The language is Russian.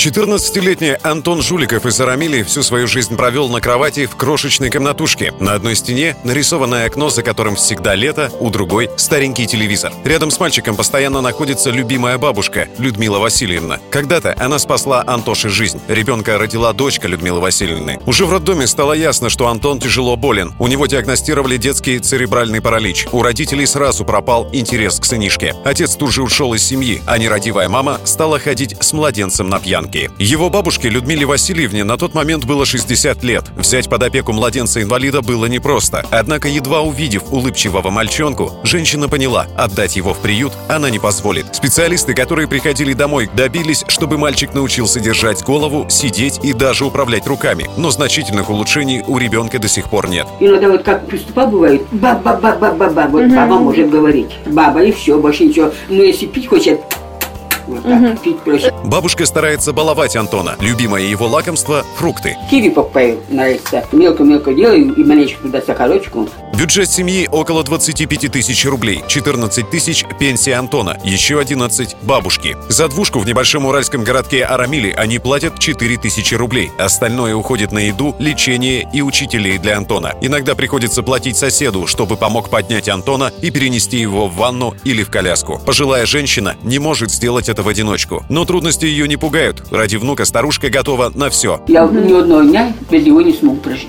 14-летний Антон Жуликов из Арамили всю свою жизнь провел на кровати в крошечной комнатушке. На одной стене нарисованное окно, за которым всегда лето, у другой — старенький телевизор. Рядом с мальчиком постоянно находится любимая бабушка Людмила Васильевна. Когда-то она спасла Антоше жизнь. Ребенка родила дочка Людмилы Васильевны. Уже в роддоме стало ясно, что Антон тяжело болен. У него диагностировали детский церебральный паралич. У родителей сразу пропал интерес к сынишке. Отец тут же ушел из семьи, а нерадивая мама стала ходить с младенцем на пьянке. Его бабушке Людмиле Васильевне на тот момент было 60 лет. Взять под опеку младенца-инвалида было непросто. Однако, едва увидев улыбчивого мальчонку, женщина поняла, отдать его в приют она не позволит. Специалисты, которые приходили домой, добились, чтобы мальчик научился держать голову, сидеть и даже управлять руками. Но значительных улучшений у ребенка до сих пор нет. Иногда вот как приступа бывает, ба-ба-ба-ба-ба-ба, вот угу. баба может говорить. Баба и все, больше ничего. Но если пить хочет, вот так, угу. пить просит. Бабушка старается баловать Антона. Любимое его лакомство – фрукты. Киви покупаю, нравится. Мелко-мелко делаю и маленечко туда сахарочку. Бюджет семьи около 25 тысяч рублей. 14 тысяч – пенсия Антона. Еще 11 – бабушки. За двушку в небольшом уральском городке Арамили они платят 4 тысячи рублей. Остальное уходит на еду, лечение и учителей для Антона. Иногда приходится платить соседу, чтобы помог поднять Антона и перенести его в ванну или в коляску. Пожилая женщина не может сделать это в одиночку. Но трудности ее не пугают. Ради внука старушка готова на все. Я ни одного дня без него не смогу прожить.